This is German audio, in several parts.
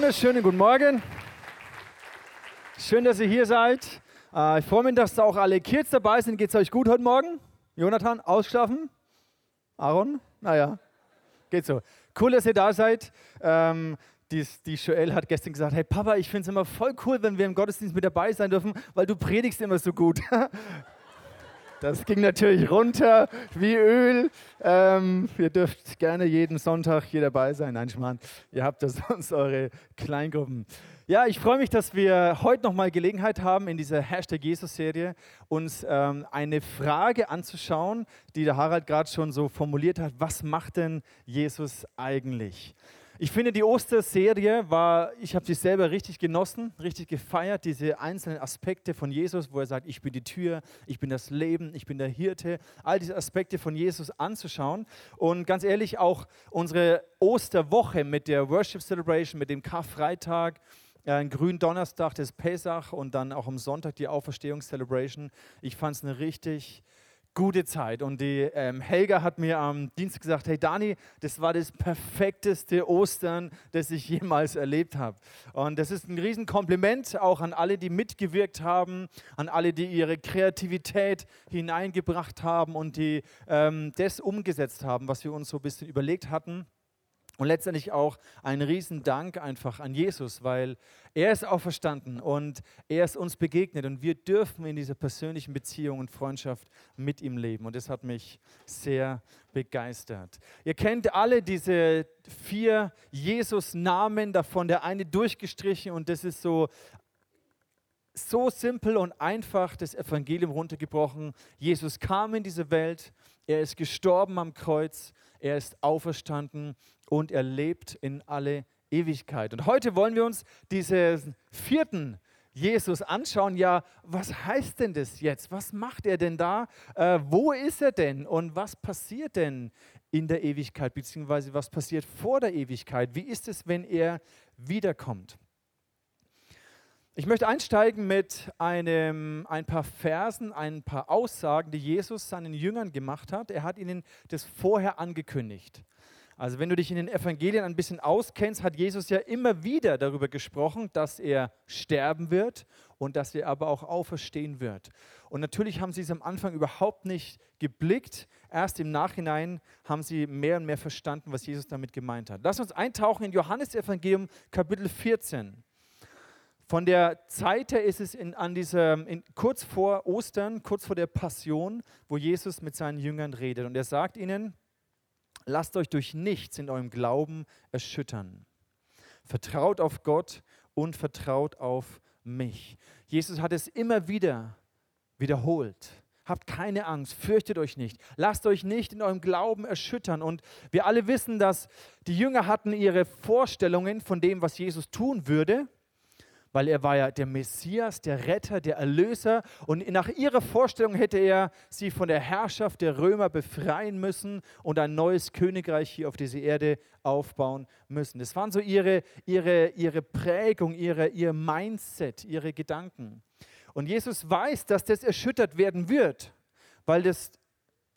wunderschönen guten Morgen. Schön, dass ihr hier seid. Äh, ich freue mich, dass da auch alle Kids dabei sind. Geht es euch gut heute Morgen? Jonathan, ausgeschlafen? Aaron? Naja, geht so. Cool, dass ihr da seid. Ähm, die, die Joel hat gestern gesagt, hey Papa, ich finde es immer voll cool, wenn wir im Gottesdienst mit dabei sein dürfen, weil du predigst immer so gut. Das ging natürlich runter wie Öl. Ähm, ihr dürft gerne jeden Sonntag hier dabei sein. Nein, Schmarrn, ihr habt ja sonst eure Kleingruppen. Ja, ich freue mich, dass wir heute nochmal Gelegenheit haben, in dieser Hashtag Jesus-Serie uns ähm, eine Frage anzuschauen, die der Harald gerade schon so formuliert hat. Was macht denn Jesus eigentlich? Ich finde, die Osterserie war, ich habe sie selber richtig genossen, richtig gefeiert, diese einzelnen Aspekte von Jesus, wo er sagt, ich bin die Tür, ich bin das Leben, ich bin der Hirte, all diese Aspekte von Jesus anzuschauen. Und ganz ehrlich, auch unsere Osterwoche mit der Worship Celebration, mit dem Karfreitag, äh, grünen Donnerstag des Pesach und dann auch am Sonntag die Auferstehungscelebration. Ich fand es eine richtig gute Zeit. Und die ähm, Helga hat mir am Dienstag gesagt, hey Dani, das war das perfekteste Ostern, das ich jemals erlebt habe. Und das ist ein Riesenkompliment auch an alle, die mitgewirkt haben, an alle, die ihre Kreativität hineingebracht haben und die ähm, das umgesetzt haben, was wir uns so ein bisschen überlegt hatten. Und letztendlich auch ein Riesendank einfach an Jesus, weil er ist auferstanden und er ist uns begegnet und wir dürfen in dieser persönlichen Beziehung und Freundschaft mit ihm leben. Und das hat mich sehr begeistert. Ihr kennt alle diese vier Jesus-Namen, davon der eine durchgestrichen und das ist so so simpel und einfach das Evangelium runtergebrochen. Jesus kam in diese Welt, er ist gestorben am Kreuz, er ist auferstanden und er lebt in alle Ewigkeit. Und heute wollen wir uns diesen vierten Jesus anschauen. Ja, was heißt denn das jetzt? Was macht er denn da? Äh, wo ist er denn? Und was passiert denn in der Ewigkeit? Beziehungsweise was passiert vor der Ewigkeit? Wie ist es, wenn er wiederkommt? Ich möchte einsteigen mit einem, ein paar Versen, ein paar Aussagen, die Jesus seinen Jüngern gemacht hat. Er hat ihnen das vorher angekündigt. Also wenn du dich in den Evangelien ein bisschen auskennst, hat Jesus ja immer wieder darüber gesprochen, dass er sterben wird und dass er aber auch auferstehen wird. Und natürlich haben sie es am Anfang überhaupt nicht geblickt. Erst im Nachhinein haben sie mehr und mehr verstanden, was Jesus damit gemeint hat. Lass uns eintauchen in Johannes Evangelium Kapitel 14. Von der Zeit her ist es in, an dieser, in, kurz vor Ostern, kurz vor der Passion, wo Jesus mit seinen Jüngern redet. Und er sagt ihnen, lasst euch durch nichts in eurem Glauben erschüttern. Vertraut auf Gott und vertraut auf mich. Jesus hat es immer wieder wiederholt. Habt keine Angst, fürchtet euch nicht, lasst euch nicht in eurem Glauben erschüttern. Und wir alle wissen, dass die Jünger hatten ihre Vorstellungen von dem, was Jesus tun würde weil er war ja der Messias, der Retter, der Erlöser und nach ihrer Vorstellung hätte er sie von der Herrschaft der Römer befreien müssen und ein neues Königreich hier auf dieser Erde aufbauen müssen. Das waren so ihre, ihre, ihre Prägung, ihre, ihr Mindset, ihre Gedanken. Und Jesus weiß, dass das erschüttert werden wird, weil das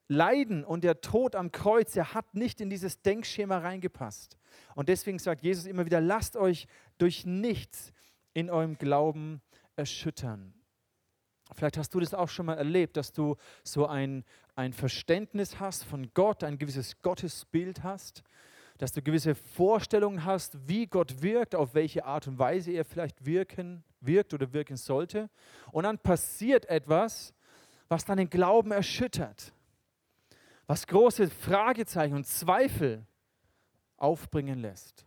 Leiden und der Tod am Kreuz, er hat nicht in dieses Denkschema reingepasst. Und deswegen sagt Jesus immer wieder, lasst euch durch nichts in eurem Glauben erschüttern. Vielleicht hast du das auch schon mal erlebt, dass du so ein, ein Verständnis hast von Gott, ein gewisses Gottesbild hast, dass du gewisse Vorstellungen hast, wie Gott wirkt, auf welche Art und Weise er vielleicht wirken, wirkt oder wirken sollte. Und dann passiert etwas, was deinen Glauben erschüttert, was große Fragezeichen und Zweifel aufbringen lässt.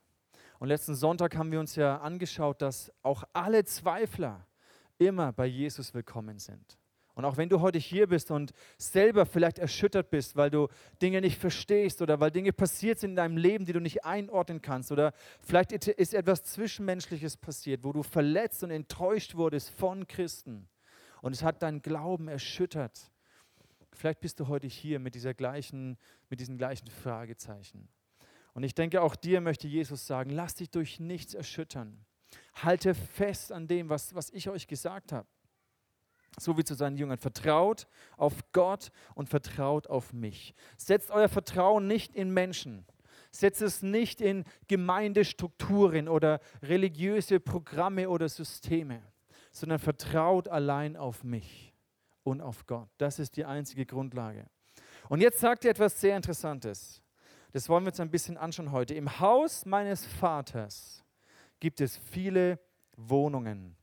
Und letzten Sonntag haben wir uns ja angeschaut, dass auch alle Zweifler immer bei Jesus willkommen sind. Und auch wenn du heute hier bist und selber vielleicht erschüttert bist, weil du Dinge nicht verstehst oder weil Dinge passiert sind in deinem Leben, die du nicht einordnen kannst oder vielleicht ist etwas Zwischenmenschliches passiert, wo du verletzt und enttäuscht wurdest von Christen und es hat deinen Glauben erschüttert. Vielleicht bist du heute hier mit, dieser gleichen, mit diesen gleichen Fragezeichen. Und ich denke, auch dir möchte Jesus sagen, lass dich durch nichts erschüttern. Halte fest an dem, was, was ich euch gesagt habe. So wie zu seinen Jüngern. Vertraut auf Gott und vertraut auf mich. Setzt euer Vertrauen nicht in Menschen. Setz es nicht in Gemeindestrukturen oder religiöse Programme oder Systeme, sondern vertraut allein auf mich und auf Gott. Das ist die einzige Grundlage. Und jetzt sagt er etwas sehr Interessantes. Das wollen wir uns ein bisschen anschauen heute. Im Haus meines Vaters gibt es viele Wohnungen.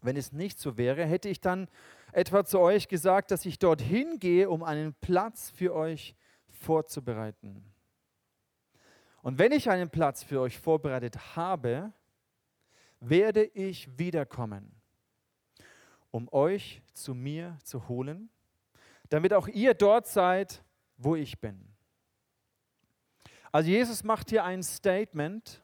Wenn es nicht so wäre, hätte ich dann etwa zu euch gesagt, dass ich dorthin gehe, um einen Platz für euch vorzubereiten. Und wenn ich einen Platz für euch vorbereitet habe, werde ich wiederkommen, um euch zu mir zu holen, damit auch ihr dort seid, wo ich bin. Also Jesus macht hier ein Statement.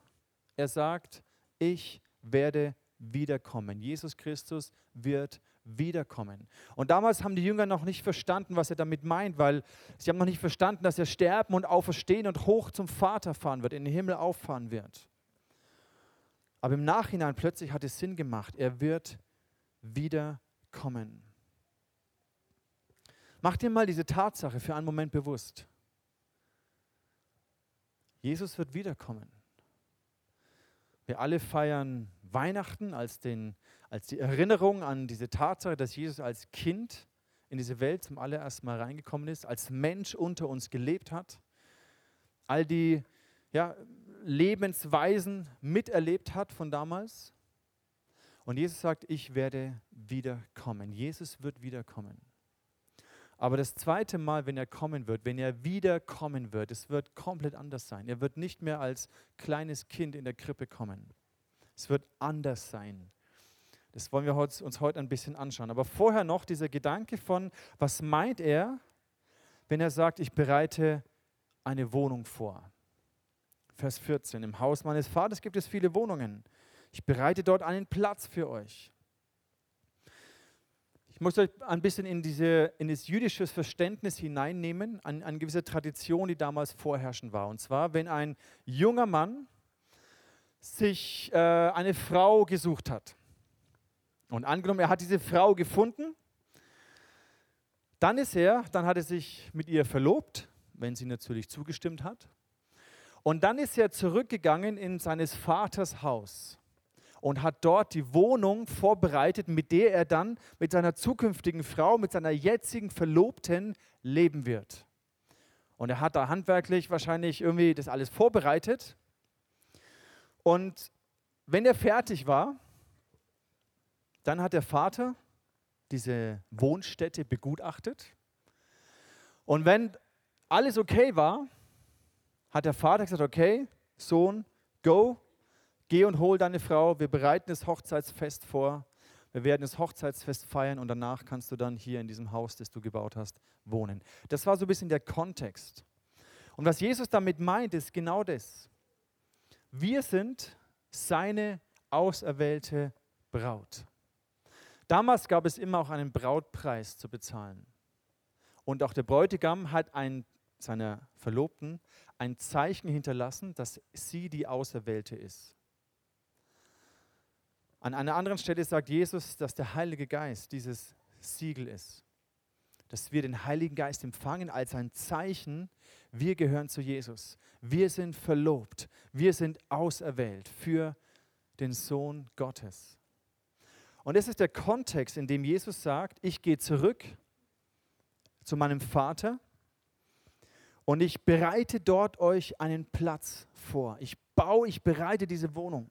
Er sagt, ich werde wiederkommen. Jesus Christus wird wiederkommen. Und damals haben die Jünger noch nicht verstanden, was er damit meint, weil sie haben noch nicht verstanden, dass er sterben und auferstehen und hoch zum Vater fahren wird, in den Himmel auffahren wird. Aber im Nachhinein plötzlich hat es Sinn gemacht. Er wird wiederkommen. Mach dir mal diese Tatsache für einen Moment bewusst. Jesus wird wiederkommen. Wir alle feiern Weihnachten als, den, als die Erinnerung an diese Tatsache, dass Jesus als Kind in diese Welt zum allerersten Mal reingekommen ist, als Mensch unter uns gelebt hat, all die ja, Lebensweisen miterlebt hat von damals. Und Jesus sagt, ich werde wiederkommen. Jesus wird wiederkommen. Aber das zweite Mal, wenn er kommen wird, wenn er wiederkommen wird, es wird komplett anders sein. Er wird nicht mehr als kleines Kind in der Krippe kommen. Es wird anders sein. Das wollen wir uns heute ein bisschen anschauen. Aber vorher noch dieser Gedanke von, was meint er, wenn er sagt, ich bereite eine Wohnung vor. Vers 14, im Haus meines Vaters gibt es viele Wohnungen. Ich bereite dort einen Platz für euch. Ich muss euch ein bisschen in, diese, in das jüdische Verständnis hineinnehmen, an eine gewisse Tradition, die damals vorherrschend war. Und zwar, wenn ein junger Mann sich äh, eine Frau gesucht hat und angenommen, er hat diese Frau gefunden, dann ist er, dann hat er sich mit ihr verlobt, wenn sie natürlich zugestimmt hat. Und dann ist er zurückgegangen in seines Vaters Haus und hat dort die Wohnung vorbereitet, mit der er dann mit seiner zukünftigen Frau, mit seiner jetzigen Verlobten leben wird. Und er hat da handwerklich wahrscheinlich irgendwie das alles vorbereitet. Und wenn er fertig war, dann hat der Vater diese Wohnstätte begutachtet. Und wenn alles okay war, hat der Vater gesagt, okay, Sohn, go, Geh und hol deine Frau, wir bereiten das Hochzeitsfest vor. Wir werden das Hochzeitsfest feiern und danach kannst du dann hier in diesem Haus, das du gebaut hast, wohnen. Das war so ein bisschen der Kontext. Und was Jesus damit meint, ist genau das. Wir sind seine auserwählte Braut. Damals gab es immer auch einen Brautpreis zu bezahlen. Und auch der Bräutigam hat ein, seiner Verlobten ein Zeichen hinterlassen, dass sie die Auserwählte ist. An einer anderen Stelle sagt Jesus, dass der Heilige Geist dieses Siegel ist. Dass wir den Heiligen Geist empfangen als ein Zeichen, wir gehören zu Jesus. Wir sind verlobt. Wir sind auserwählt für den Sohn Gottes. Und das ist der Kontext, in dem Jesus sagt, ich gehe zurück zu meinem Vater und ich bereite dort euch einen Platz vor. Ich baue, ich bereite diese Wohnung.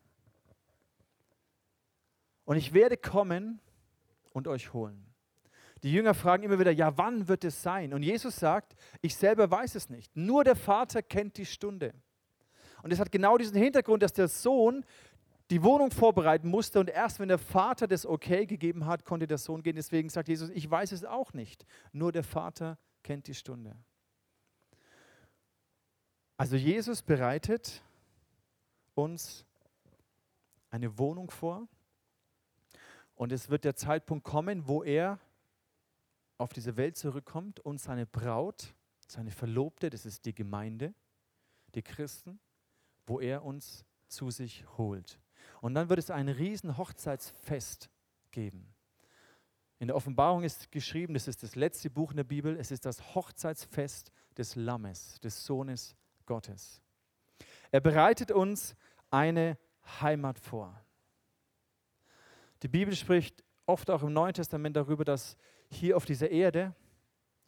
Und ich werde kommen und euch holen. Die Jünger fragen immer wieder, ja, wann wird es sein? Und Jesus sagt, ich selber weiß es nicht. Nur der Vater kennt die Stunde. Und es hat genau diesen Hintergrund, dass der Sohn die Wohnung vorbereiten musste und erst wenn der Vater das Okay gegeben hat, konnte der Sohn gehen. Deswegen sagt Jesus, ich weiß es auch nicht. Nur der Vater kennt die Stunde. Also Jesus bereitet uns eine Wohnung vor und es wird der Zeitpunkt kommen, wo er auf diese Welt zurückkommt und seine Braut, seine Verlobte, das ist die Gemeinde, die Christen, wo er uns zu sich holt. Und dann wird es ein riesen Hochzeitsfest geben. In der Offenbarung ist geschrieben, das ist das letzte Buch in der Bibel, es ist das Hochzeitsfest des Lammes, des Sohnes Gottes. Er bereitet uns eine Heimat vor. Die Bibel spricht oft auch im Neuen Testament darüber, dass hier auf dieser Erde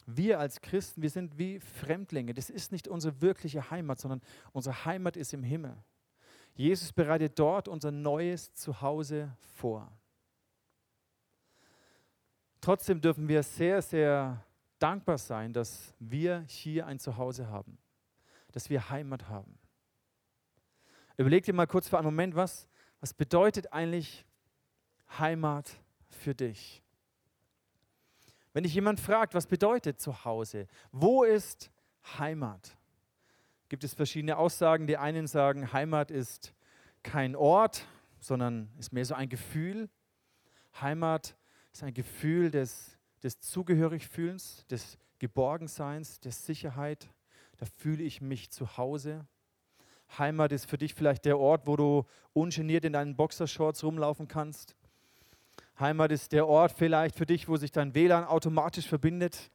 wir als Christen, wir sind wie Fremdlinge. Das ist nicht unsere wirkliche Heimat, sondern unsere Heimat ist im Himmel. Jesus bereitet dort unser neues Zuhause vor. Trotzdem dürfen wir sehr, sehr dankbar sein, dass wir hier ein Zuhause haben, dass wir Heimat haben. Überleg dir mal kurz für einen Moment, was, was bedeutet eigentlich Heimat für dich? Wenn dich jemand fragt, was bedeutet Zuhause? Wo ist Heimat? Gibt es verschiedene Aussagen. Die einen sagen, Heimat ist kein Ort, sondern ist mehr so ein Gefühl. Heimat ist ein Gefühl des, des Zugehörigfühlens, des Geborgenseins, der Sicherheit. Da fühle ich mich zu Hause. Heimat ist für dich vielleicht der Ort, wo du ungeniert in deinen Boxershorts rumlaufen kannst. Heimat ist der Ort vielleicht für dich, wo sich dein WLAN automatisch verbindet.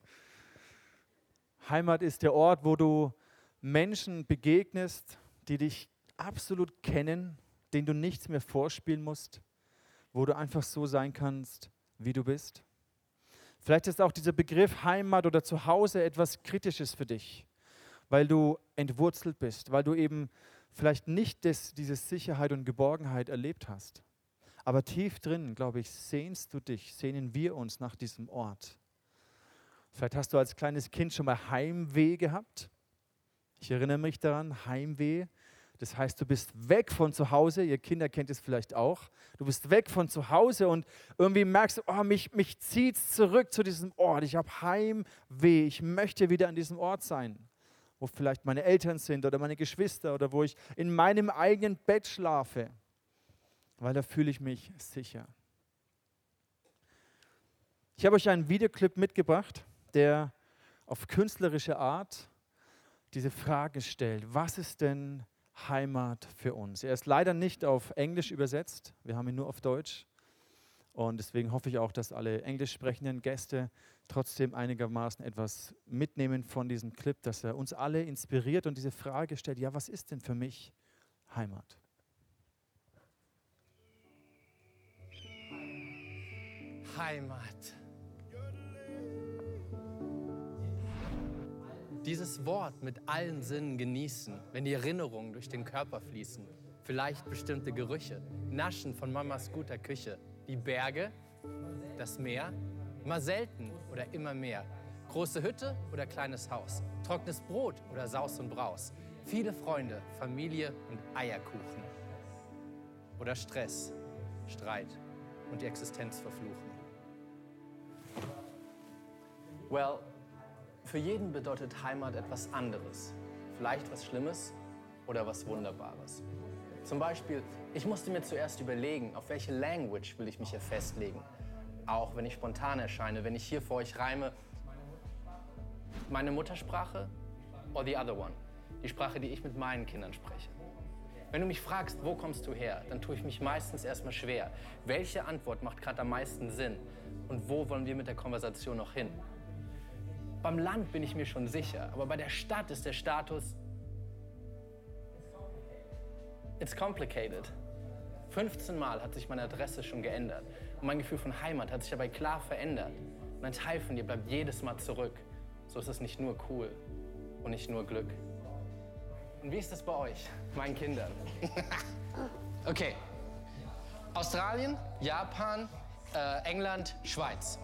Heimat ist der Ort, wo du Menschen begegnest, die dich absolut kennen, denen du nichts mehr vorspielen musst, wo du einfach so sein kannst, wie du bist. Vielleicht ist auch dieser Begriff Heimat oder Zuhause etwas Kritisches für dich, weil du entwurzelt bist, weil du eben vielleicht nicht das, diese Sicherheit und Geborgenheit erlebt hast. Aber tief drin, glaube ich, sehnst du dich, sehnen wir uns nach diesem Ort. Vielleicht hast du als kleines Kind schon mal Heimweh gehabt. Ich erinnere mich daran, Heimweh. Das heißt, du bist weg von zu Hause. Ihr Kinder kennt es vielleicht auch. Du bist weg von zu Hause und irgendwie merkst du, oh, mich, mich zieht es zurück zu diesem Ort. Ich habe Heimweh. Ich möchte wieder an diesem Ort sein, wo vielleicht meine Eltern sind oder meine Geschwister oder wo ich in meinem eigenen Bett schlafe weil da fühle ich mich sicher. Ich habe euch einen Videoclip mitgebracht, der auf künstlerische Art diese Frage stellt, was ist denn Heimat für uns? Er ist leider nicht auf Englisch übersetzt, wir haben ihn nur auf Deutsch. Und deswegen hoffe ich auch, dass alle englisch sprechenden Gäste trotzdem einigermaßen etwas mitnehmen von diesem Clip, dass er uns alle inspiriert und diese Frage stellt, ja, was ist denn für mich Heimat? Heimat. Dieses Wort mit allen Sinnen genießen, wenn die Erinnerungen durch den Körper fließen. Vielleicht bestimmte Gerüche, Naschen von Mamas guter Küche. Die Berge, das Meer, immer selten oder immer mehr. Große Hütte oder kleines Haus, trockenes Brot oder Saus und Braus. Viele Freunde, Familie und Eierkuchen. Oder Stress, Streit und die Existenz verfluchen. Well, für jeden bedeutet Heimat etwas anderes. Vielleicht was Schlimmes oder was Wunderbares. Zum Beispiel, ich musste mir zuerst überlegen, auf welche Language will ich mich hier festlegen. Auch wenn ich spontan erscheine, wenn ich hier vor euch reime. Meine Muttersprache or the other one? Die Sprache, die ich mit meinen Kindern spreche. Wenn du mich fragst, wo kommst du her, dann tue ich mich meistens erstmal schwer. Welche Antwort macht gerade am meisten Sinn? Und wo wollen wir mit der Konversation noch hin? Beim Land bin ich mir schon sicher, aber bei der Stadt ist der Status. It's complicated. 15 Mal hat sich meine Adresse schon geändert und mein Gefühl von Heimat hat sich dabei klar verändert. Und ein Teil von dir bleibt jedes Mal zurück. So ist es nicht nur cool und nicht nur Glück. Und wie ist das bei euch, meinen Kindern? okay. Australien, Japan, äh, England, Schweiz.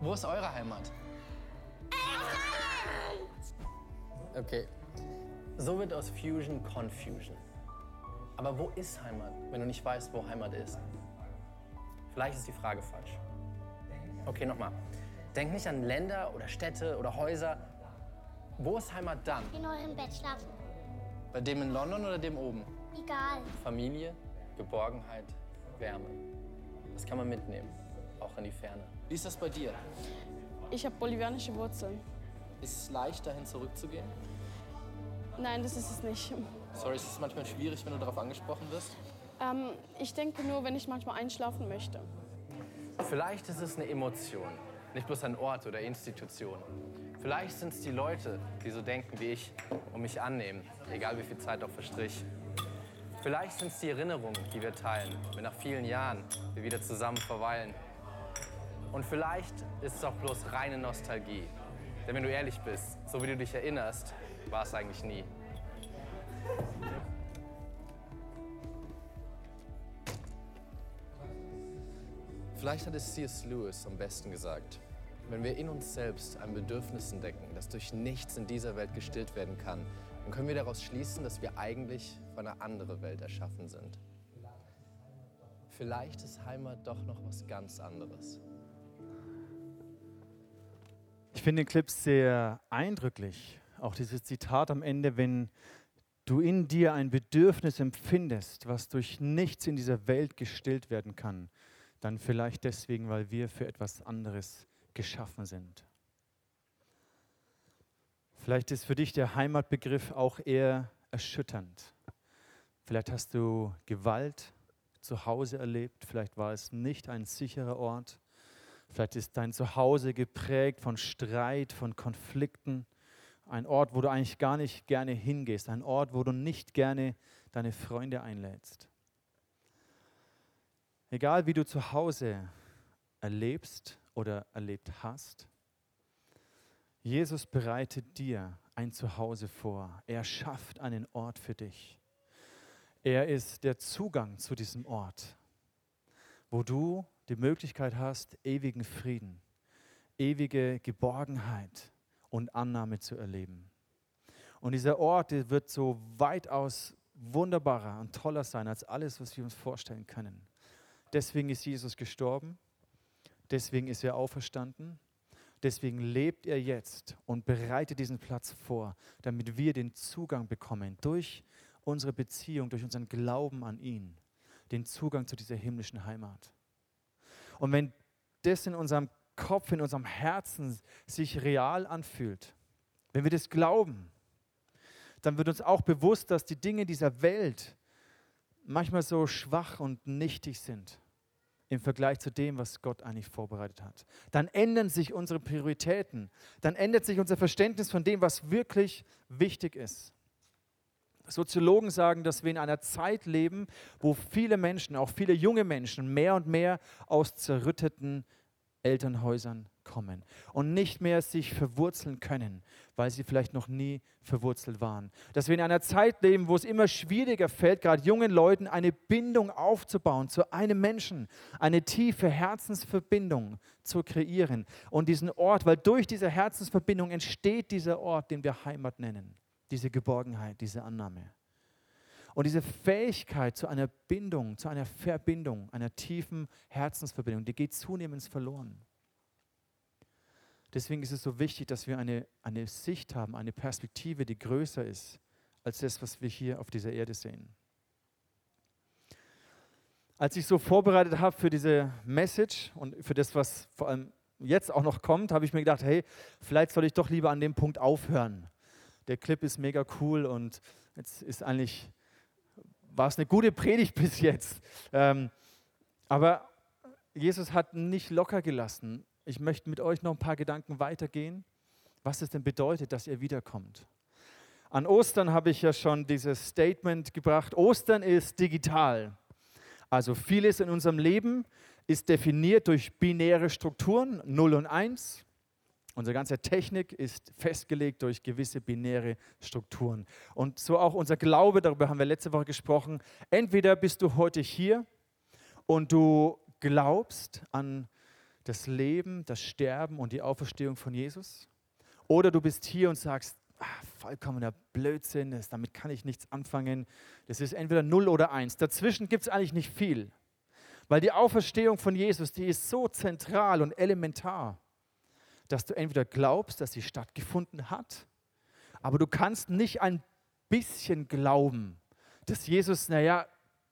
Wo ist eure Heimat? Okay. So wird aus Fusion Confusion. Aber wo ist Heimat, wenn du nicht weißt, wo Heimat ist? Vielleicht ist die Frage falsch. Okay, nochmal. Denk nicht an Länder oder Städte oder Häuser. Wo ist Heimat dann? In eurem Bett schlafen. Bei dem in London oder dem oben? Egal. Familie, Geborgenheit, Wärme. Das kann man mitnehmen, auch in die Ferne. Wie ist das bei dir? Ich habe bolivianische Wurzeln. Ist es leicht, dahin zurückzugehen? Nein, das ist es nicht. Sorry, ist es manchmal schwierig, wenn du darauf angesprochen wirst? Ähm, ich denke nur, wenn ich manchmal einschlafen möchte. Vielleicht ist es eine Emotion, nicht bloß ein Ort oder Institution. Vielleicht sind es die Leute, die so denken wie ich und mich annehmen, egal wie viel Zeit auch verstrich. Vielleicht sind es die Erinnerungen, die wir teilen, wenn nach vielen Jahren wir wieder zusammen verweilen. Und vielleicht ist es auch bloß reine Nostalgie. Denn wenn du ehrlich bist, so wie du dich erinnerst, war es eigentlich nie. Vielleicht hat es C.S. Lewis am besten gesagt. Wenn wir in uns selbst ein Bedürfnis entdecken, das durch nichts in dieser Welt gestillt werden kann, dann können wir daraus schließen, dass wir eigentlich für eine andere Welt erschaffen sind. Vielleicht ist Heimat doch noch was ganz anderes. Ich finde den Clip sehr eindrücklich. Auch dieses Zitat am Ende, wenn du in dir ein Bedürfnis empfindest, was durch nichts in dieser Welt gestillt werden kann, dann vielleicht deswegen, weil wir für etwas anderes geschaffen sind. Vielleicht ist für dich der Heimatbegriff auch eher erschütternd. Vielleicht hast du Gewalt zu Hause erlebt, vielleicht war es nicht ein sicherer Ort, vielleicht ist dein Zuhause geprägt von Streit, von Konflikten, ein Ort, wo du eigentlich gar nicht gerne hingehst, ein Ort, wo du nicht gerne deine Freunde einlädst. Egal wie du zu Hause erlebst oder erlebt hast, Jesus bereitet dir ein Zuhause vor. Er schafft einen Ort für dich. Er ist der Zugang zu diesem Ort, wo du die Möglichkeit hast, ewigen Frieden, ewige Geborgenheit und Annahme zu erleben. Und dieser Ort der wird so weitaus wunderbarer und toller sein als alles, was wir uns vorstellen können. Deswegen ist Jesus gestorben. Deswegen ist er auferstanden. Deswegen lebt er jetzt und bereitet diesen Platz vor, damit wir den Zugang bekommen durch unsere Beziehung, durch unseren Glauben an ihn, den Zugang zu dieser himmlischen Heimat. Und wenn das in unserem Kopf, in unserem Herzen sich real anfühlt, wenn wir das glauben, dann wird uns auch bewusst, dass die Dinge dieser Welt manchmal so schwach und nichtig sind im Vergleich zu dem, was Gott eigentlich vorbereitet hat. Dann ändern sich unsere Prioritäten, dann ändert sich unser Verständnis von dem, was wirklich wichtig ist. Soziologen sagen, dass wir in einer Zeit leben, wo viele Menschen, auch viele junge Menschen, mehr und mehr aus zerrütteten Elternhäusern kommen und nicht mehr sich verwurzeln können, weil sie vielleicht noch nie verwurzelt waren. Dass wir in einer Zeit leben, wo es immer schwieriger fällt, gerade jungen Leuten eine Bindung aufzubauen zu einem Menschen, eine tiefe Herzensverbindung zu kreieren und diesen Ort, weil durch diese Herzensverbindung entsteht dieser Ort, den wir Heimat nennen, diese Geborgenheit, diese Annahme. Und diese Fähigkeit zu einer Bindung, zu einer Verbindung, einer tiefen Herzensverbindung, die geht zunehmend verloren. Deswegen ist es so wichtig, dass wir eine, eine Sicht haben, eine Perspektive, die größer ist als das, was wir hier auf dieser Erde sehen. Als ich so vorbereitet habe für diese Message und für das, was vor allem jetzt auch noch kommt, habe ich mir gedacht, hey, vielleicht soll ich doch lieber an dem Punkt aufhören. Der Clip ist mega cool und jetzt ist eigentlich, war es eine gute Predigt bis jetzt. Ähm, aber Jesus hat nicht locker gelassen ich möchte mit euch noch ein paar Gedanken weitergehen, was es denn bedeutet, dass ihr wiederkommt. An Ostern habe ich ja schon dieses Statement gebracht, Ostern ist digital. Also vieles in unserem Leben ist definiert durch binäre Strukturen, 0 und 1. Unsere ganze Technik ist festgelegt durch gewisse binäre Strukturen. Und so auch unser Glaube, darüber haben wir letzte Woche gesprochen. Entweder bist du heute hier und du glaubst an das Leben, das Sterben und die Auferstehung von Jesus. Oder du bist hier und sagst, ach, vollkommener Blödsinn, das, damit kann ich nichts anfangen. Das ist entweder 0 oder 1. Dazwischen gibt es eigentlich nicht viel. Weil die Auferstehung von Jesus, die ist so zentral und elementar, dass du entweder glaubst, dass sie stattgefunden hat, aber du kannst nicht ein bisschen glauben, dass Jesus, naja,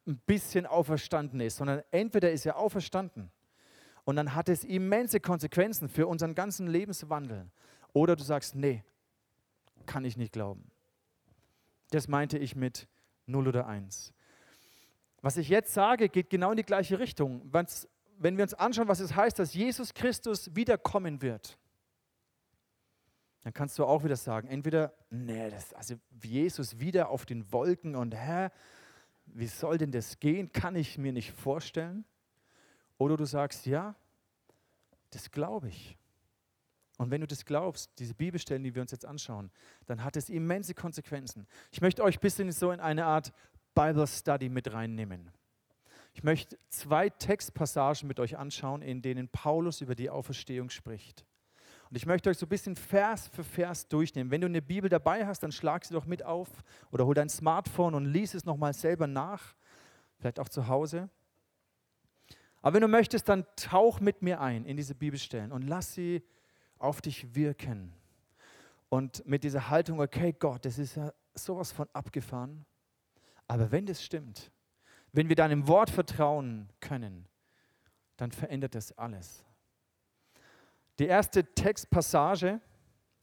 ein bisschen auferstanden ist, sondern entweder ist er auferstanden und dann hat es immense Konsequenzen für unseren ganzen Lebenswandel. Oder du sagst, nee, kann ich nicht glauben. Das meinte ich mit 0 oder 1. Was ich jetzt sage, geht genau in die gleiche Richtung. Wenn wir uns anschauen, was es heißt, dass Jesus Christus wiederkommen wird, dann kannst du auch wieder sagen, entweder, nee, das, also Jesus wieder auf den Wolken und hä, wie soll denn das gehen? Kann ich mir nicht vorstellen. Oder du sagst, ja, das glaube ich. Und wenn du das glaubst, diese Bibelstellen, die wir uns jetzt anschauen, dann hat es immense Konsequenzen. Ich möchte euch ein bisschen so in eine Art Bible Study mit reinnehmen. Ich möchte zwei Textpassagen mit euch anschauen, in denen Paulus über die Auferstehung spricht. Und ich möchte euch so ein bisschen Vers für Vers durchnehmen. Wenn du eine Bibel dabei hast, dann schlag sie doch mit auf oder hol dein Smartphone und lies es nochmal selber nach, vielleicht auch zu Hause. Aber wenn du möchtest, dann tauch mit mir ein in diese Bibelstellen und lass sie auf dich wirken. Und mit dieser Haltung, okay, Gott, das ist ja sowas von abgefahren. Aber wenn das stimmt, wenn wir deinem Wort vertrauen können, dann verändert das alles. Die erste Textpassage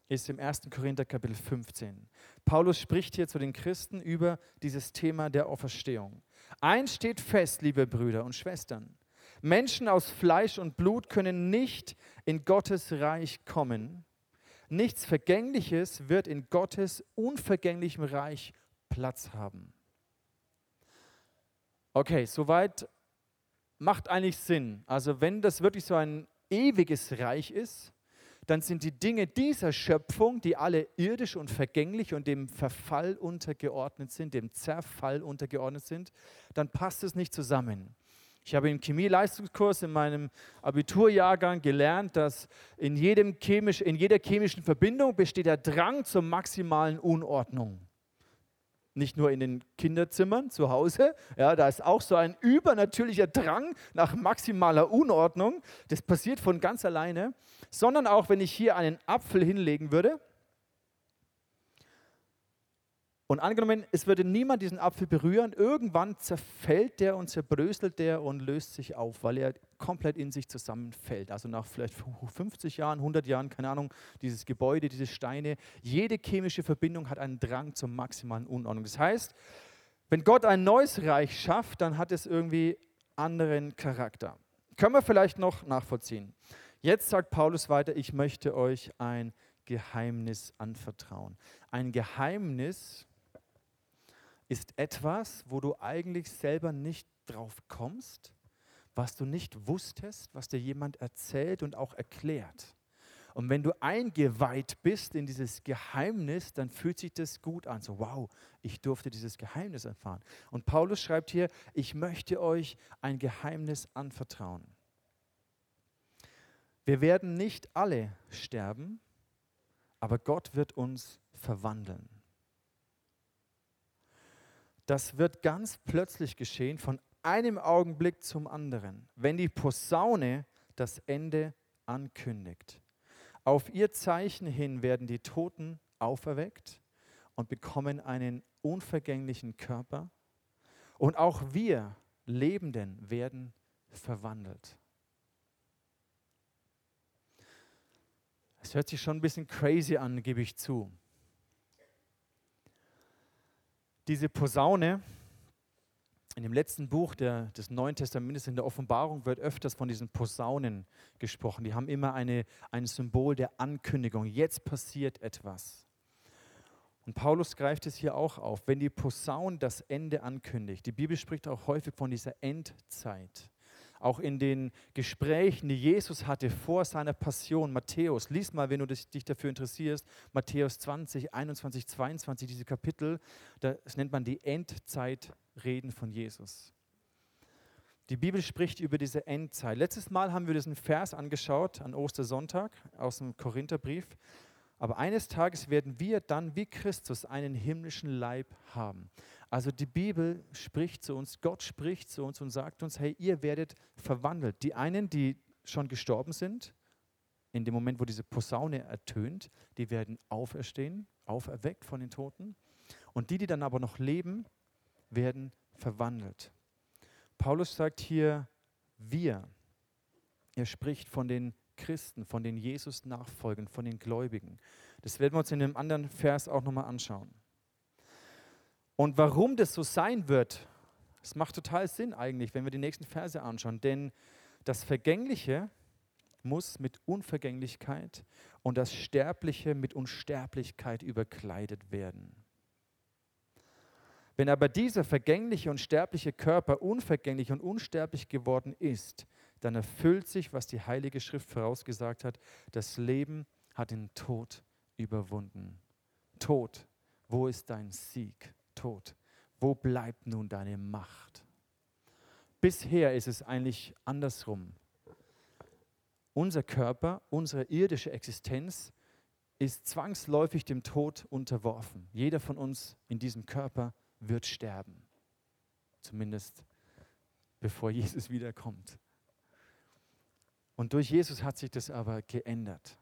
ist im 1. Korinther Kapitel 15. Paulus spricht hier zu den Christen über dieses Thema der Auferstehung. Eins steht fest, liebe Brüder und Schwestern. Menschen aus Fleisch und Blut können nicht in Gottes Reich kommen. Nichts Vergängliches wird in Gottes unvergänglichem Reich Platz haben. Okay, soweit macht eigentlich Sinn. Also wenn das wirklich so ein ewiges Reich ist, dann sind die Dinge dieser Schöpfung, die alle irdisch und vergänglich und dem Verfall untergeordnet sind, dem Zerfall untergeordnet sind, dann passt es nicht zusammen. Ich habe im Chemieleistungskurs in meinem Abiturjahrgang gelernt, dass in, jedem chemisch, in jeder chemischen Verbindung besteht der Drang zur maximalen Unordnung nicht nur in den Kinderzimmern zu Hause. Ja, da ist auch so ein übernatürlicher Drang nach maximaler Unordnung. Das passiert von ganz alleine. Sondern auch, wenn ich hier einen Apfel hinlegen würde und angenommen, es würde niemand diesen Apfel berühren, irgendwann zerfällt der und zerbröselt der und löst sich auf, weil er komplett in sich zusammenfällt. Also nach vielleicht 50 Jahren, 100 Jahren, keine Ahnung, dieses Gebäude, diese Steine, jede chemische Verbindung hat einen Drang zur maximalen Unordnung. Das heißt, wenn Gott ein neues Reich schafft, dann hat es irgendwie anderen Charakter. Können wir vielleicht noch nachvollziehen. Jetzt sagt Paulus weiter, ich möchte euch ein Geheimnis anvertrauen. Ein Geheimnis, ist etwas, wo du eigentlich selber nicht drauf kommst, was du nicht wusstest, was dir jemand erzählt und auch erklärt. Und wenn du eingeweiht bist in dieses Geheimnis, dann fühlt sich das gut an. So, wow, ich durfte dieses Geheimnis erfahren. Und Paulus schreibt hier, ich möchte euch ein Geheimnis anvertrauen. Wir werden nicht alle sterben, aber Gott wird uns verwandeln. Das wird ganz plötzlich geschehen, von einem Augenblick zum anderen, wenn die Posaune das Ende ankündigt. Auf ihr Zeichen hin werden die Toten auferweckt und bekommen einen unvergänglichen Körper. Und auch wir Lebenden werden verwandelt. Es hört sich schon ein bisschen crazy an, gebe ich zu. Diese Posaune in dem letzten Buch der, des Neuen Testamentes, in der Offenbarung, wird öfters von diesen Posaunen gesprochen. Die haben immer eine, ein Symbol der Ankündigung. Jetzt passiert etwas. Und Paulus greift es hier auch auf, wenn die Posaune das Ende ankündigt. Die Bibel spricht auch häufig von dieser Endzeit auch in den Gesprächen, die Jesus hatte vor seiner Passion. Matthäus, lies mal, wenn du dich dafür interessierst, Matthäus 20, 21, 22, diese Kapitel, das nennt man die Endzeitreden von Jesus. Die Bibel spricht über diese Endzeit. Letztes Mal haben wir diesen Vers angeschaut an Ostersonntag aus dem Korintherbrief. Aber eines Tages werden wir dann wie Christus einen himmlischen Leib haben. Also die Bibel spricht zu uns, Gott spricht zu uns und sagt uns, hey, ihr werdet verwandelt. Die einen, die schon gestorben sind, in dem Moment, wo diese Posaune ertönt, die werden auferstehen, auferweckt von den Toten. Und die, die dann aber noch leben, werden verwandelt. Paulus sagt hier, wir. Er spricht von den Christen, von den Jesus-Nachfolgern, von den Gläubigen. Das werden wir uns in einem anderen Vers auch nochmal anschauen. Und warum das so sein wird, das macht total Sinn eigentlich, wenn wir die nächsten Verse anschauen. Denn das Vergängliche muss mit Unvergänglichkeit und das Sterbliche mit Unsterblichkeit überkleidet werden. Wenn aber dieser vergängliche und sterbliche Körper unvergänglich und unsterblich geworden ist, dann erfüllt sich, was die Heilige Schrift vorausgesagt hat, das Leben hat den Tod überwunden. Tod, wo ist dein Sieg? Tod, wo bleibt nun deine Macht? Bisher ist es eigentlich andersrum. Unser Körper, unsere irdische Existenz ist zwangsläufig dem Tod unterworfen. Jeder von uns in diesem Körper wird sterben. Zumindest bevor Jesus wiederkommt. Und durch Jesus hat sich das aber geändert.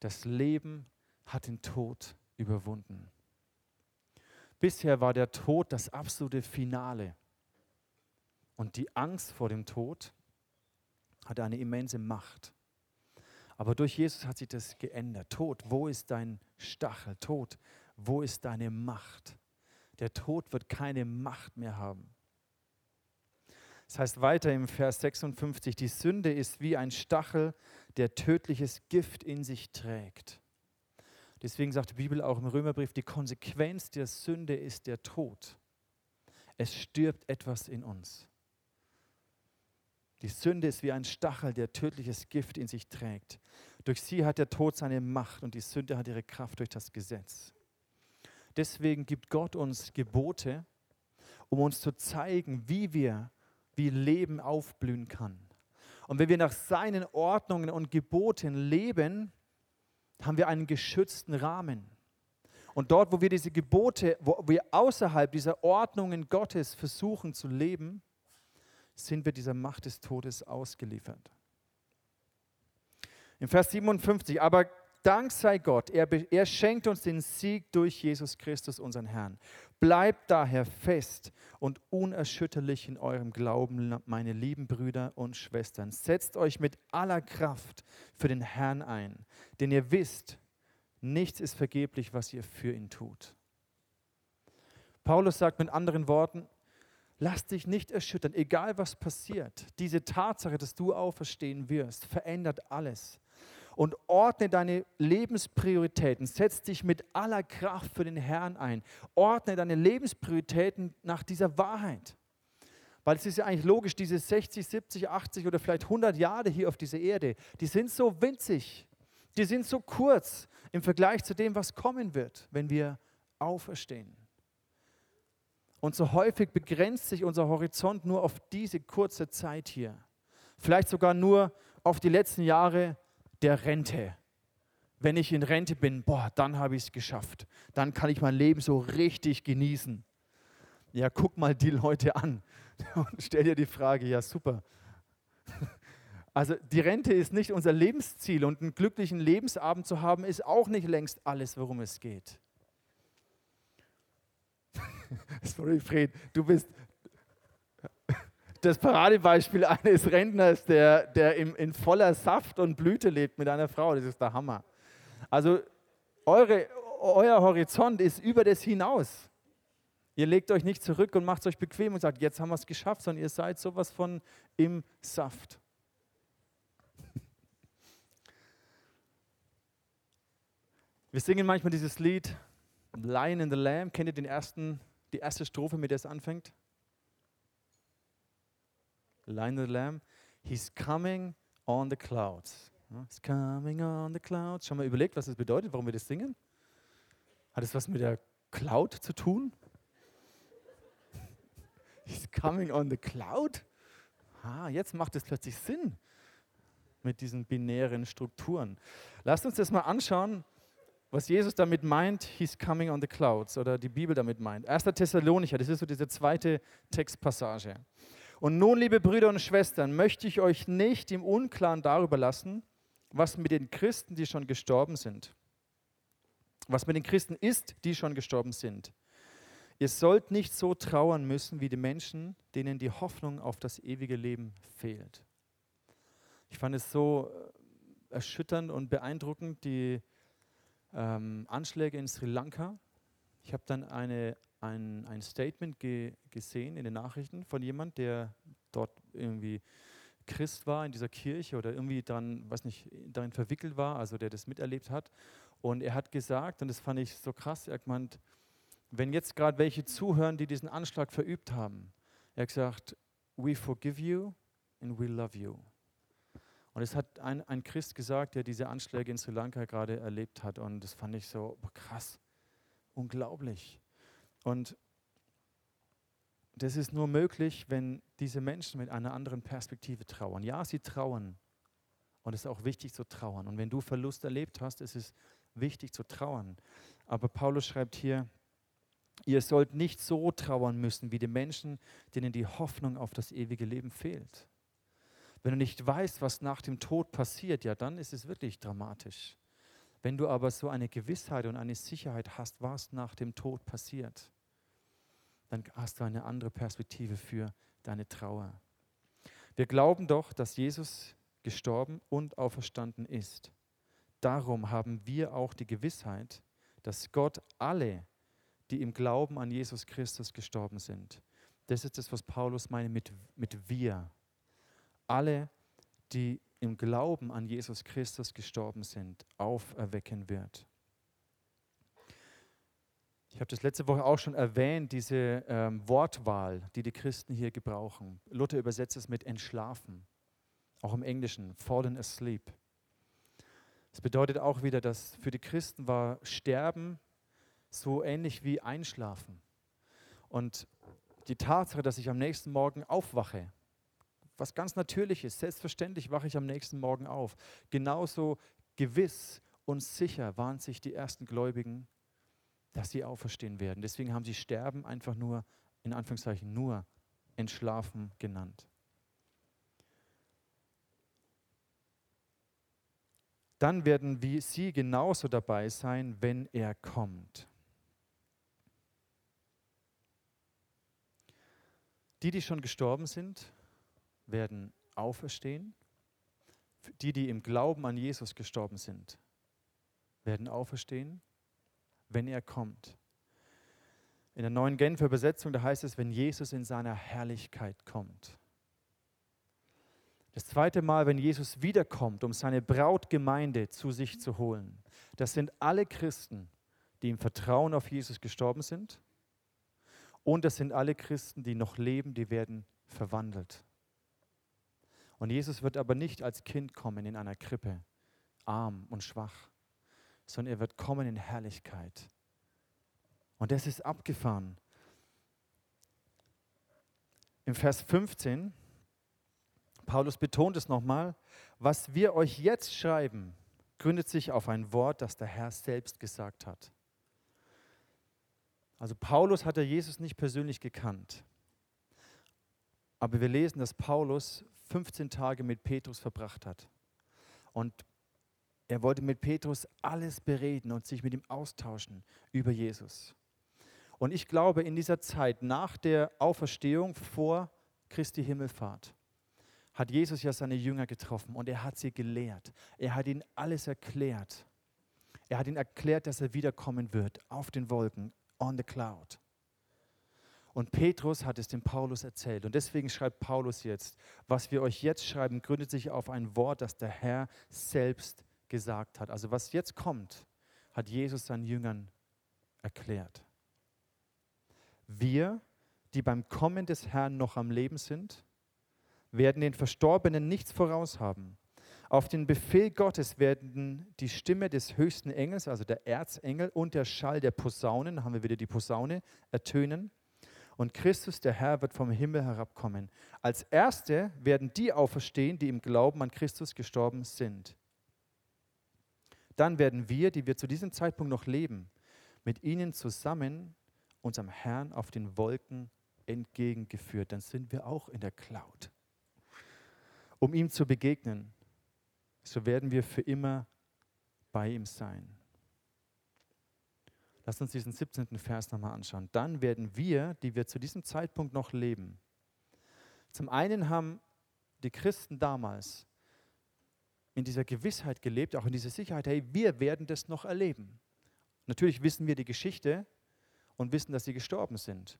Das Leben hat den Tod überwunden. Bisher war der Tod das absolute Finale. Und die Angst vor dem Tod hatte eine immense Macht. Aber durch Jesus hat sich das geändert. Tod, wo ist dein Stachel? Tod, wo ist deine Macht? Der Tod wird keine Macht mehr haben. Das heißt weiter im Vers 56, die Sünde ist wie ein Stachel, der tödliches Gift in sich trägt. Deswegen sagt die Bibel auch im Römerbrief, die Konsequenz der Sünde ist der Tod. Es stirbt etwas in uns. Die Sünde ist wie ein Stachel, der tödliches Gift in sich trägt. Durch sie hat der Tod seine Macht und die Sünde hat ihre Kraft durch das Gesetz. Deswegen gibt Gott uns Gebote, um uns zu zeigen, wie wir, wie Leben aufblühen kann. Und wenn wir nach seinen Ordnungen und Geboten leben, haben wir einen geschützten Rahmen. Und dort, wo wir diese Gebote, wo wir außerhalb dieser Ordnungen Gottes versuchen zu leben, sind wir dieser Macht des Todes ausgeliefert. Im Vers 57, aber Dank sei Gott, er, er schenkt uns den Sieg durch Jesus Christus, unseren Herrn. Bleibt daher fest und unerschütterlich in eurem Glauben, meine lieben Brüder und Schwestern. Setzt euch mit aller Kraft für den Herrn ein, denn ihr wisst, nichts ist vergeblich, was ihr für ihn tut. Paulus sagt mit anderen Worten, lass dich nicht erschüttern, egal was passiert. Diese Tatsache, dass du auferstehen wirst, verändert alles und ordne deine Lebensprioritäten. Setz dich mit aller Kraft für den Herrn ein. Ordne deine Lebensprioritäten nach dieser Wahrheit. Weil es ist ja eigentlich logisch, diese 60, 70, 80 oder vielleicht 100 Jahre hier auf dieser Erde, die sind so winzig, die sind so kurz im Vergleich zu dem, was kommen wird, wenn wir auferstehen. Und so häufig begrenzt sich unser Horizont nur auf diese kurze Zeit hier. Vielleicht sogar nur auf die letzten Jahre der Rente. Wenn ich in Rente bin, boah, dann habe ich es geschafft. Dann kann ich mein Leben so richtig genießen. Ja, guck mal die Leute an und stell dir die Frage, ja super. Also die Rente ist nicht unser Lebensziel und einen glücklichen Lebensabend zu haben, ist auch nicht längst alles, worum es geht. Sorry, Fred, du bist, das Paradebeispiel eines Rentners, der, der im, in voller Saft und Blüte lebt mit einer Frau. Das ist der Hammer. Also eure, euer Horizont ist über das hinaus. Ihr legt euch nicht zurück und macht es euch bequem und sagt, jetzt haben wir es geschafft, sondern ihr seid sowas von im Saft. Wir singen manchmal dieses Lied Lion in the Lamb. Kennt ihr den ersten, die erste Strophe, mit der es anfängt? The Lamb, He's coming on the clouds. He's coming on the clouds. Schon mal überlegt, was das bedeutet, warum wir das singen? Hat es was mit der Cloud zu tun? He's coming on the cloud? Ah, jetzt macht es plötzlich Sinn mit diesen binären Strukturen. Lasst uns das mal anschauen, was Jesus damit meint, He's coming on the clouds oder die Bibel damit meint. 1. Thessalonicher, das ist so diese zweite Textpassage. Und nun, liebe Brüder und Schwestern, möchte ich euch nicht im Unklaren darüber lassen, was mit den Christen, die schon gestorben sind, was mit den Christen ist, die schon gestorben sind. Ihr sollt nicht so trauern müssen wie die Menschen, denen die Hoffnung auf das ewige Leben fehlt. Ich fand es so äh, erschütternd und beeindruckend, die ähm, Anschläge in Sri Lanka. Ich habe dann eine ein, ein Statement ge, gesehen in den Nachrichten von jemand, der dort irgendwie Christ war in dieser Kirche oder irgendwie dann, weiß nicht, darin verwickelt war, also der das miterlebt hat. Und er hat gesagt, und das fand ich so krass, er hat gemeint, wenn jetzt gerade welche zuhören, die diesen Anschlag verübt haben, er hat gesagt, we forgive you and we love you. Und es hat ein, ein Christ gesagt, der diese Anschläge in Sri Lanka gerade erlebt hat. Und das fand ich so krass, unglaublich. Und das ist nur möglich, wenn diese Menschen mit einer anderen Perspektive trauern. Ja, sie trauern. Und es ist auch wichtig zu trauern. Und wenn du Verlust erlebt hast, ist es wichtig zu trauern. Aber Paulus schreibt hier, ihr sollt nicht so trauern müssen wie die Menschen, denen die Hoffnung auf das ewige Leben fehlt. Wenn du nicht weißt, was nach dem Tod passiert, ja, dann ist es wirklich dramatisch. Wenn du aber so eine Gewissheit und eine Sicherheit hast, was nach dem Tod passiert, dann hast du eine andere Perspektive für deine Trauer. Wir glauben doch, dass Jesus gestorben und auferstanden ist. Darum haben wir auch die Gewissheit, dass Gott alle, die im Glauben an Jesus Christus gestorben sind, das ist das, was Paulus meine mit, mit wir, alle, die im Glauben an Jesus Christus gestorben sind, auferwecken wird. Ich habe das letzte Woche auch schon erwähnt, diese ähm, Wortwahl, die die Christen hier gebrauchen. Luther übersetzt es mit entschlafen, auch im Englischen, fallen asleep. Das bedeutet auch wieder, dass für die Christen war Sterben so ähnlich wie Einschlafen. Und die Tatsache, dass ich am nächsten Morgen aufwache, was ganz natürlich ist, selbstverständlich wache ich am nächsten Morgen auf. Genauso gewiss und sicher waren sich die ersten Gläubigen dass sie auferstehen werden. Deswegen haben sie Sterben einfach nur, in Anführungszeichen, nur entschlafen genannt. Dann werden wir sie genauso dabei sein, wenn er kommt. Die, die schon gestorben sind, werden auferstehen. Die, die im Glauben an Jesus gestorben sind, werden auferstehen wenn er kommt. In der neuen Genfer Übersetzung, da heißt es, wenn Jesus in seiner Herrlichkeit kommt. Das zweite Mal, wenn Jesus wiederkommt, um seine Brautgemeinde zu sich zu holen, das sind alle Christen, die im Vertrauen auf Jesus gestorben sind. Und das sind alle Christen, die noch leben, die werden verwandelt. Und Jesus wird aber nicht als Kind kommen in einer Krippe, arm und schwach, sondern er wird kommen in Herrlichkeit. Und das ist abgefahren. Im Vers 15, Paulus betont es nochmal, was wir euch jetzt schreiben, gründet sich auf ein Wort, das der Herr selbst gesagt hat. Also Paulus hatte Jesus nicht persönlich gekannt. Aber wir lesen, dass Paulus 15 Tage mit Petrus verbracht hat. Und er wollte mit Petrus alles bereden und sich mit ihm austauschen über Jesus. Und ich glaube, in dieser Zeit nach der Auferstehung vor Christi Himmelfahrt hat Jesus ja seine Jünger getroffen und er hat sie gelehrt. Er hat ihnen alles erklärt. Er hat ihnen erklärt, dass er wiederkommen wird auf den Wolken, on the cloud. Und Petrus hat es dem Paulus erzählt. Und deswegen schreibt Paulus jetzt, was wir euch jetzt schreiben, gründet sich auf ein Wort, das der Herr selbst gesagt hat. Also was jetzt kommt, hat Jesus seinen Jüngern erklärt. Wir, die beim Kommen des Herrn noch am Leben sind, werden den Verstorbenen nichts voraus haben. Auf den Befehl Gottes werden die Stimme des höchsten Engels, also der Erzengel, und der Schall der Posaunen, haben wir wieder die Posaune, ertönen. Und Christus, der Herr, wird vom Himmel herabkommen. Als Erste werden die auferstehen, die im Glauben an Christus gestorben sind dann werden wir, die wir zu diesem Zeitpunkt noch leben, mit ihnen zusammen unserem Herrn auf den Wolken entgegengeführt. Dann sind wir auch in der Cloud. Um ihm zu begegnen, so werden wir für immer bei ihm sein. Lass uns diesen 17. Vers nochmal anschauen. Dann werden wir, die wir zu diesem Zeitpunkt noch leben, zum einen haben die Christen damals in dieser Gewissheit gelebt, auch in dieser Sicherheit, hey, wir werden das noch erleben. Natürlich wissen wir die Geschichte und wissen, dass sie gestorben sind.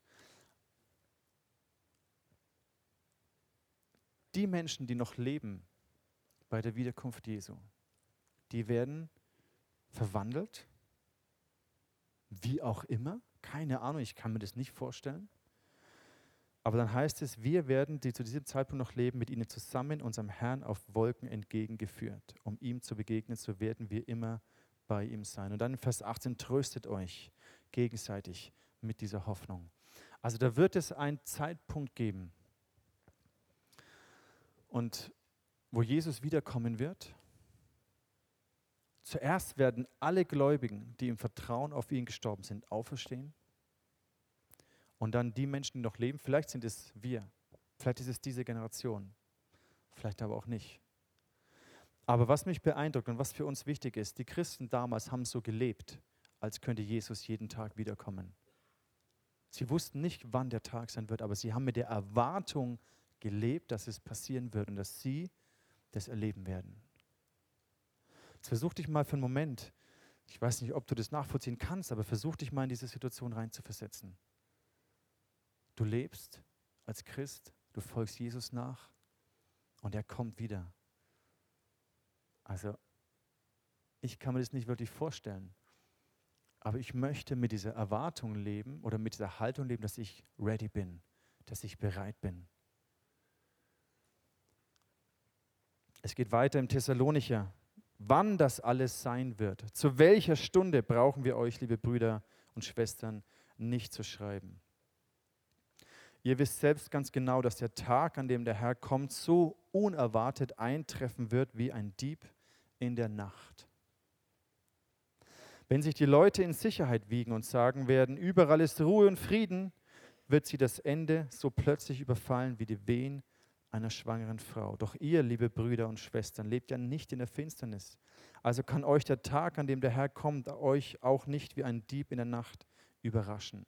die Menschen, die noch leben bei der Wiederkunft Jesu, die werden verwandelt, wie auch immer, keine Ahnung, ich kann mir das nicht vorstellen. Aber dann heißt es, wir werden, die zu diesem Zeitpunkt noch leben, mit ihnen zusammen unserem Herrn auf Wolken entgegengeführt. Um ihm zu begegnen, so werden wir immer bei ihm sein. Und dann in Vers 18, tröstet euch gegenseitig mit dieser Hoffnung. Also da wird es einen Zeitpunkt geben, und wo Jesus wiederkommen wird. Zuerst werden alle Gläubigen, die im Vertrauen auf ihn gestorben sind, auferstehen. Und dann die Menschen, die noch leben, vielleicht sind es wir, vielleicht ist es diese Generation, vielleicht aber auch nicht. Aber was mich beeindruckt und was für uns wichtig ist, die Christen damals haben so gelebt, als könnte Jesus jeden Tag wiederkommen. Sie wussten nicht, wann der Tag sein wird, aber sie haben mit der Erwartung gelebt, dass es passieren wird und dass sie das erleben werden. Jetzt versuch dich mal für einen Moment, ich weiß nicht, ob du das nachvollziehen kannst, aber versuch dich mal in diese Situation reinzuversetzen. Du lebst als Christ, du folgst Jesus nach und er kommt wieder. Also, ich kann mir das nicht wirklich vorstellen. Aber ich möchte mit dieser Erwartung leben oder mit dieser Haltung leben, dass ich ready bin, dass ich bereit bin. Es geht weiter im Thessalonicher. Wann das alles sein wird, zu welcher Stunde brauchen wir euch, liebe Brüder und Schwestern, nicht zu schreiben. Ihr wisst selbst ganz genau, dass der Tag, an dem der Herr kommt, so unerwartet eintreffen wird wie ein Dieb in der Nacht. Wenn sich die Leute in Sicherheit wiegen und sagen werden, überall ist Ruhe und Frieden, wird sie das Ende so plötzlich überfallen wie die Wehen einer schwangeren Frau. Doch ihr, liebe Brüder und Schwestern, lebt ja nicht in der Finsternis. Also kann euch der Tag, an dem der Herr kommt, euch auch nicht wie ein Dieb in der Nacht überraschen.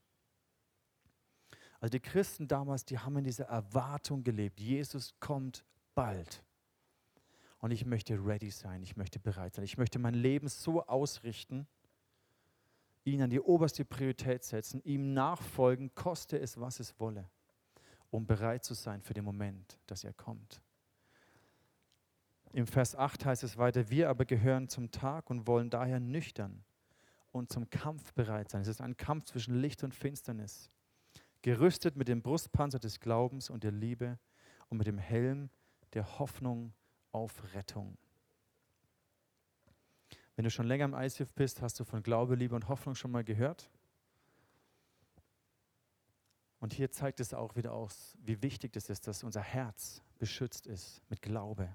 Also die Christen damals, die haben in dieser Erwartung gelebt. Jesus kommt bald. Und ich möchte ready sein, ich möchte bereit sein. Ich möchte mein Leben so ausrichten, ihn an die oberste Priorität setzen, ihm nachfolgen, koste es, was es wolle, um bereit zu sein für den Moment, dass er kommt. Im Vers 8 heißt es weiter, wir aber gehören zum Tag und wollen daher nüchtern und zum Kampf bereit sein. Es ist ein Kampf zwischen Licht und Finsternis gerüstet mit dem Brustpanzer des Glaubens und der Liebe und mit dem Helm der Hoffnung auf Rettung. Wenn du schon länger im ICF bist, hast du von Glaube, Liebe und Hoffnung schon mal gehört. Und hier zeigt es auch wieder aus, wie wichtig es ist, dass unser Herz beschützt ist mit Glaube,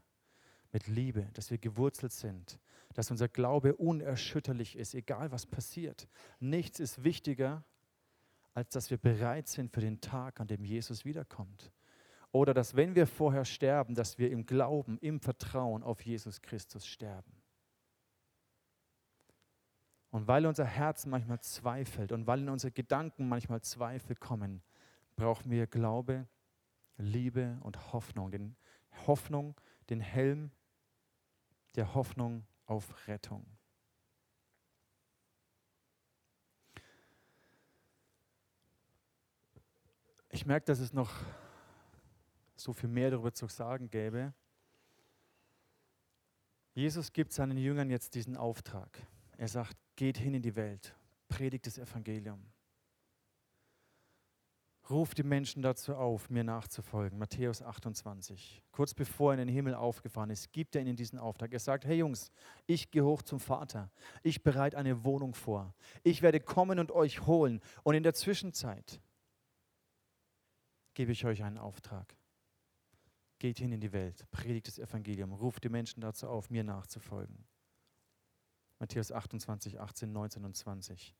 mit Liebe, dass wir gewurzelt sind, dass unser Glaube unerschütterlich ist, egal was passiert. Nichts ist wichtiger als dass wir bereit sind für den Tag, an dem Jesus wiederkommt. Oder dass wenn wir vorher sterben, dass wir im Glauben, im Vertrauen auf Jesus Christus sterben. Und weil unser Herz manchmal zweifelt und weil in unsere Gedanken manchmal Zweifel kommen, brauchen wir Glaube, Liebe und Hoffnung. Den Hoffnung, den Helm der Hoffnung auf Rettung. Ich merke, dass es noch so viel mehr darüber zu sagen gäbe. Jesus gibt seinen Jüngern jetzt diesen Auftrag. Er sagt, geht hin in die Welt, predigt das Evangelium. Ruft die Menschen dazu auf, mir nachzufolgen. Matthäus 28. Kurz bevor er in den Himmel aufgefahren ist, gibt er ihnen diesen Auftrag. Er sagt, hey Jungs, ich gehe hoch zum Vater. Ich bereite eine Wohnung vor. Ich werde kommen und euch holen. Und in der Zwischenzeit gebe ich euch einen Auftrag. Geht hin in die Welt, predigt das Evangelium, ruft die Menschen dazu auf, mir nachzufolgen. Matthäus 28, 18, 19 und 20.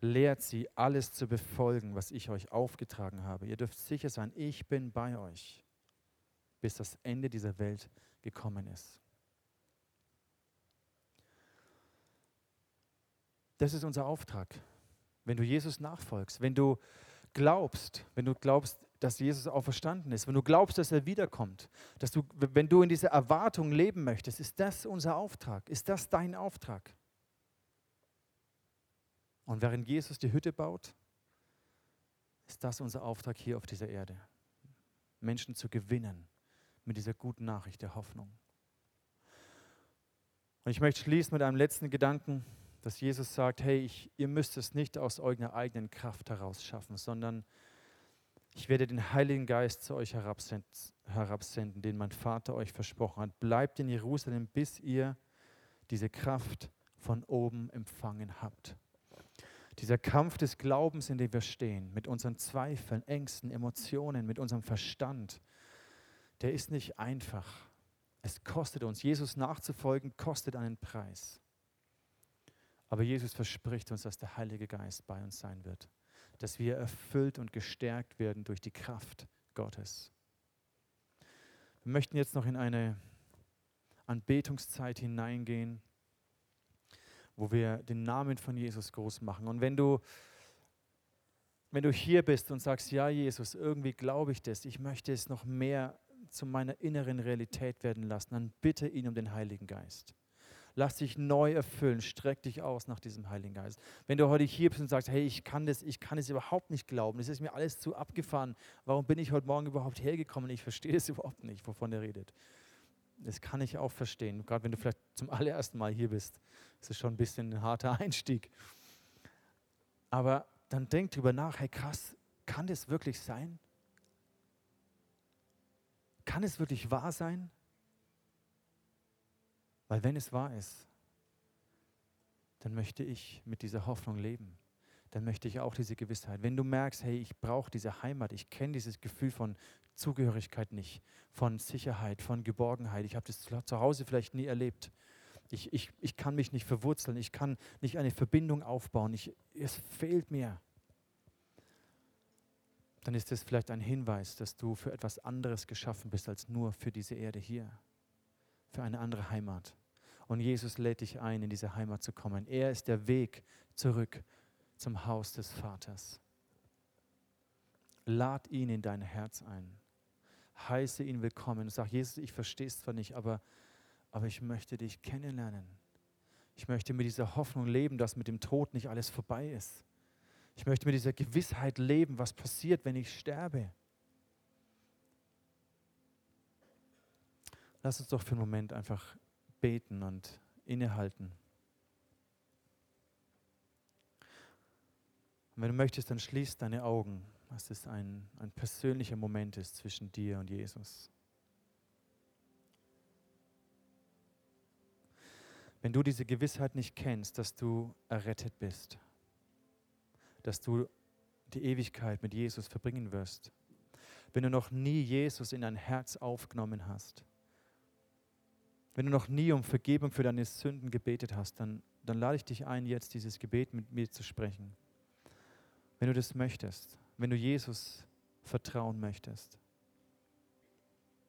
Lehrt sie, alles zu befolgen, was ich euch aufgetragen habe. Ihr dürft sicher sein, ich bin bei euch, bis das Ende dieser Welt gekommen ist. Das ist unser Auftrag. Wenn du Jesus nachfolgst, wenn du glaubst, wenn du glaubst, dass Jesus auch verstanden ist, wenn du glaubst, dass er wiederkommt, dass du, wenn du in dieser Erwartung leben möchtest, ist das unser Auftrag? Ist das dein Auftrag? Und während Jesus die Hütte baut, ist das unser Auftrag hier auf dieser Erde. Menschen zu gewinnen, mit dieser guten Nachricht der Hoffnung. Und ich möchte schließen mit einem letzten Gedanken, dass Jesus sagt, hey, ich, ihr müsst es nicht aus eurer eigenen Kraft heraus schaffen, sondern ich werde den Heiligen Geist zu euch herabsenden, den mein Vater euch versprochen hat. Bleibt in Jerusalem, bis ihr diese Kraft von oben empfangen habt. Dieser Kampf des Glaubens, in dem wir stehen, mit unseren Zweifeln, Ängsten, Emotionen, mit unserem Verstand, der ist nicht einfach. Es kostet uns, Jesus nachzufolgen, kostet einen Preis. Aber Jesus verspricht uns, dass der Heilige Geist bei uns sein wird, dass wir erfüllt und gestärkt werden durch die Kraft Gottes. Wir möchten jetzt noch in eine Anbetungszeit hineingehen, wo wir den Namen von Jesus groß machen. Und wenn du, wenn du hier bist und sagst, ja Jesus, irgendwie glaube ich das, ich möchte es noch mehr zu meiner inneren Realität werden lassen, dann bitte ihn um den Heiligen Geist. Lass dich neu erfüllen, streck dich aus nach diesem Heiligen Geist. Wenn du heute hier bist und sagst, hey, ich kann das, ich kann es überhaupt nicht glauben, das ist mir alles zu abgefahren, warum bin ich heute Morgen überhaupt hergekommen? Ich verstehe es überhaupt nicht, wovon er redet. Das kann ich auch verstehen, gerade wenn du vielleicht zum allerersten Mal hier bist. Das ist schon ein bisschen ein harter Einstieg. Aber dann denk drüber nach, hey krass, kann das wirklich sein? Kann es wirklich wahr sein? Weil wenn es wahr ist, dann möchte ich mit dieser Hoffnung leben. Dann möchte ich auch diese Gewissheit. Wenn du merkst, hey, ich brauche diese Heimat, ich kenne dieses Gefühl von Zugehörigkeit nicht, von Sicherheit, von Geborgenheit, ich habe das zu Hause vielleicht nie erlebt. Ich, ich, ich kann mich nicht verwurzeln, ich kann nicht eine Verbindung aufbauen, ich, es fehlt mir. Dann ist das vielleicht ein Hinweis, dass du für etwas anderes geschaffen bist als nur für diese Erde hier für eine andere Heimat. Und Jesus lädt dich ein, in diese Heimat zu kommen. Er ist der Weg zurück zum Haus des Vaters. Lad ihn in dein Herz ein. Heiße ihn willkommen. Sag, Jesus, ich verstehe es zwar nicht, aber, aber ich möchte dich kennenlernen. Ich möchte mit dieser Hoffnung leben, dass mit dem Tod nicht alles vorbei ist. Ich möchte mit dieser Gewissheit leben, was passiert, wenn ich sterbe. Lass uns doch für einen Moment einfach beten und innehalten. Und wenn du möchtest, dann schließ deine Augen, dass es ein, ein persönlicher Moment ist zwischen dir und Jesus. Wenn du diese Gewissheit nicht kennst, dass du errettet bist, dass du die Ewigkeit mit Jesus verbringen wirst, wenn du noch nie Jesus in dein Herz aufgenommen hast, wenn du noch nie um Vergebung für deine Sünden gebetet hast, dann, dann lade ich dich ein, jetzt dieses Gebet mit mir zu sprechen. Wenn du das möchtest, wenn du Jesus vertrauen möchtest,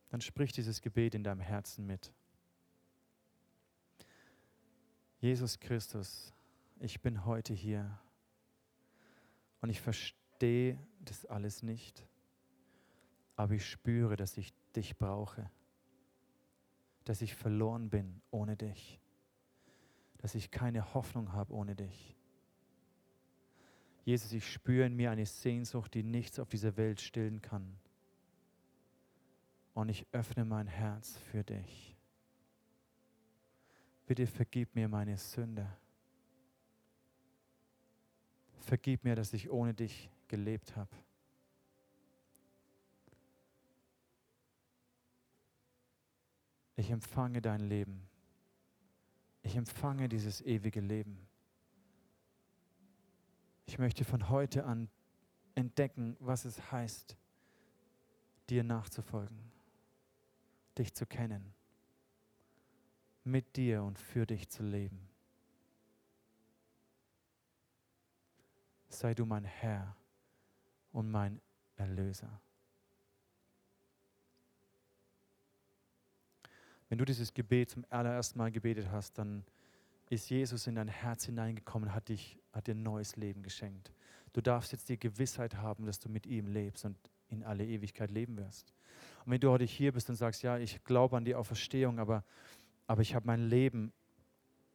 dann sprich dieses Gebet in deinem Herzen mit. Jesus Christus, ich bin heute hier und ich verstehe das alles nicht, aber ich spüre, dass ich dich brauche dass ich verloren bin ohne dich, dass ich keine Hoffnung habe ohne dich. Jesus, ich spüre in mir eine Sehnsucht, die nichts auf dieser Welt stillen kann. Und ich öffne mein Herz für dich. Bitte vergib mir meine Sünde. Vergib mir, dass ich ohne dich gelebt habe. Ich empfange dein Leben. Ich empfange dieses ewige Leben. Ich möchte von heute an entdecken, was es heißt, dir nachzufolgen, dich zu kennen, mit dir und für dich zu leben. Sei du mein Herr und mein Erlöser. Wenn du dieses Gebet zum allerersten Mal gebetet hast, dann ist Jesus in dein Herz hineingekommen, hat, dich, hat dir ein neues Leben geschenkt. Du darfst jetzt die Gewissheit haben, dass du mit ihm lebst und in alle Ewigkeit leben wirst. Und wenn du heute hier bist und sagst, ja, ich glaube an die Auferstehung, aber, aber ich habe mein Leben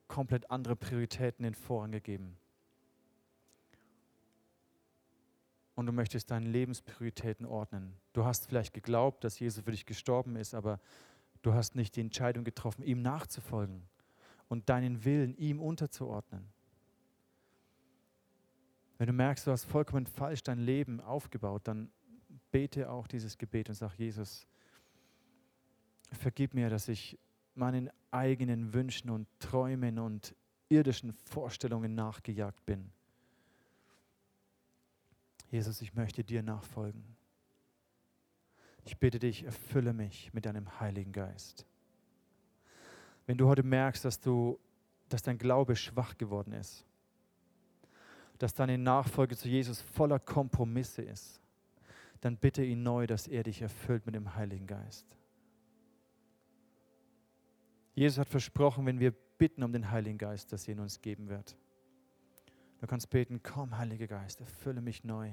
komplett andere Prioritäten in Vorrang gegeben. und du möchtest deine Lebensprioritäten ordnen. Du hast vielleicht geglaubt, dass Jesus für dich gestorben ist, aber du hast nicht die Entscheidung getroffen, ihm nachzufolgen und deinen Willen ihm unterzuordnen. Wenn du merkst, du hast vollkommen falsch dein Leben aufgebaut, dann bete auch dieses Gebet und sag, Jesus, vergib mir, dass ich meinen eigenen Wünschen und Träumen und irdischen Vorstellungen nachgejagt bin. Jesus, ich möchte dir nachfolgen. Ich bitte dich, erfülle mich mit deinem Heiligen Geist. Wenn du heute merkst, dass, du, dass dein Glaube schwach geworden ist, dass deine Nachfolge zu Jesus voller Kompromisse ist, dann bitte ihn neu, dass er dich erfüllt mit dem Heiligen Geist. Jesus hat versprochen, wenn wir bitten um den Heiligen Geist, dass er ihn uns geben wird. Du kannst beten, komm, Heiliger Geist, erfülle mich neu,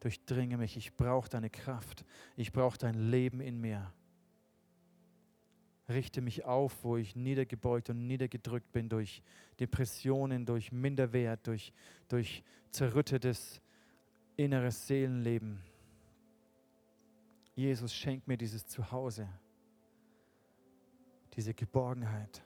durchdringe mich, ich brauche deine Kraft, ich brauche dein Leben in mir. Richte mich auf, wo ich niedergebeugt und niedergedrückt bin durch Depressionen, durch Minderwert, durch, durch zerrüttetes inneres Seelenleben. Jesus, schenk mir dieses Zuhause, diese Geborgenheit.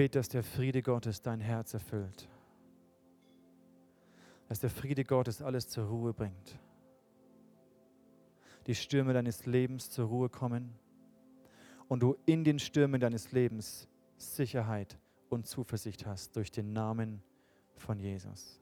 Bete, dass der Friede Gottes dein Herz erfüllt. Dass der Friede Gottes alles zur Ruhe bringt. Die Stürme deines Lebens zur Ruhe kommen und du in den Stürmen deines Lebens Sicherheit und Zuversicht hast durch den Namen von Jesus.